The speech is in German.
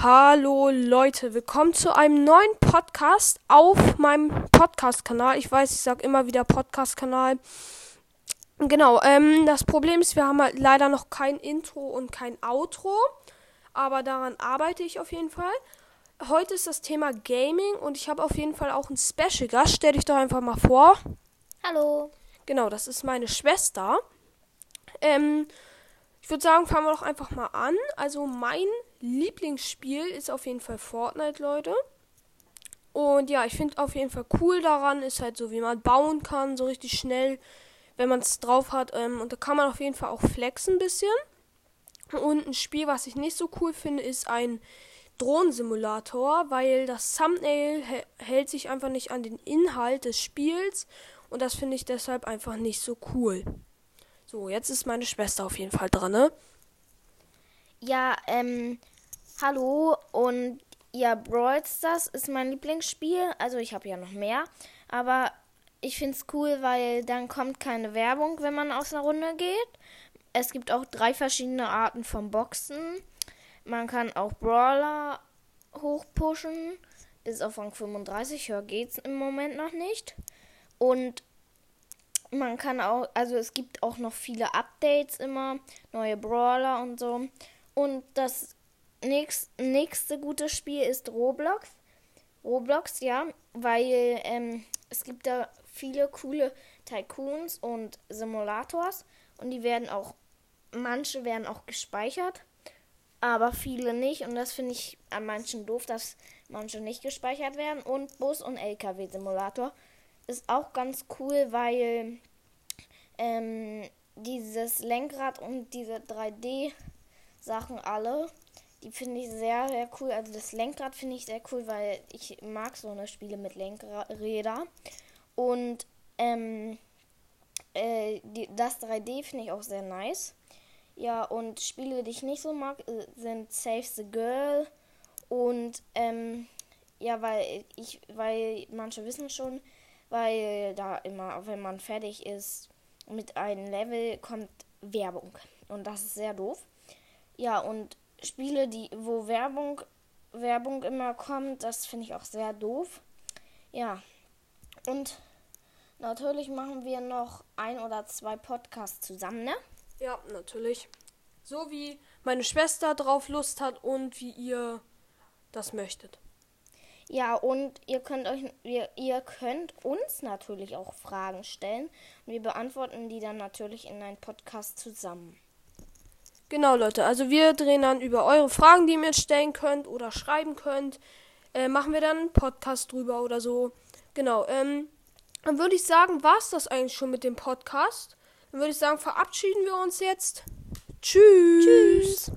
Hallo Leute, willkommen zu einem neuen Podcast auf meinem Podcast-Kanal. Ich weiß, ich sage immer wieder Podcast-Kanal. Genau, ähm, das Problem ist, wir haben halt leider noch kein Intro und kein Outro, aber daran arbeite ich auf jeden Fall. Heute ist das Thema Gaming und ich habe auf jeden Fall auch einen Special Gast. Stell dich doch einfach mal vor. Hallo. Genau, das ist meine Schwester. Ähm, ich würde sagen, fangen wir doch einfach mal an. Also mein Lieblingsspiel ist auf jeden Fall Fortnite, Leute. Und ja, ich finde auf jeden Fall cool daran, ist halt so, wie man bauen kann, so richtig schnell, wenn man es drauf hat. Ähm, und da kann man auf jeden Fall auch flexen ein bisschen. Und ein Spiel, was ich nicht so cool finde, ist ein Drohnensimulator, weil das Thumbnail hält sich einfach nicht an den Inhalt des Spiels. Und das finde ich deshalb einfach nicht so cool. So, jetzt ist meine Schwester auf jeden Fall dran, ne? Ja, ähm, hallo und ja, Brawl Stars ist mein Lieblingsspiel. Also ich habe ja noch mehr, aber ich finde es cool, weil dann kommt keine Werbung, wenn man aus einer Runde geht. Es gibt auch drei verschiedene Arten von Boxen. Man kann auch Brawler hochpushen bis auf Rang 35. Höher geht's im Moment noch nicht. Und man kann auch, also es gibt auch noch viele Updates immer, neue Brawler und so. Und das nächst, nächste gute Spiel ist Roblox. Roblox, ja, weil ähm, es gibt da viele coole Tycoons und Simulators und die werden auch, manche werden auch gespeichert, aber viele nicht und das finde ich an manchen doof, dass manche nicht gespeichert werden und Bus- und LKW-Simulator ist auch ganz cool, weil ähm, dieses Lenkrad und diese 3D-Sachen alle, die finde ich sehr, sehr cool. Also das Lenkrad finde ich sehr cool, weil ich mag so eine Spiele mit Lenkräder. Und ähm, äh, die, das 3D finde ich auch sehr nice. Ja, und Spiele, die ich nicht so mag, äh, sind Save the Girl und ähm, ja, weil ich, weil manche wissen schon, weil da immer, wenn man fertig ist mit einem Level, kommt Werbung. Und das ist sehr doof. Ja, und Spiele, die, wo Werbung, Werbung immer kommt, das finde ich auch sehr doof. Ja. Und natürlich machen wir noch ein oder zwei Podcasts zusammen, ne? Ja, natürlich. So wie meine Schwester drauf Lust hat und wie ihr das möchtet. Ja, und ihr könnt euch ihr, ihr könnt uns natürlich auch Fragen stellen und wir beantworten die dann natürlich in einem Podcast zusammen. Genau, Leute. Also wir drehen dann über eure Fragen, die ihr mir stellen könnt oder schreiben könnt, äh, machen wir dann einen Podcast drüber oder so. Genau. Ähm, dann würde ich sagen, war es das eigentlich schon mit dem Podcast. Dann würde ich sagen, verabschieden wir uns jetzt. Tschüss. Tschüss.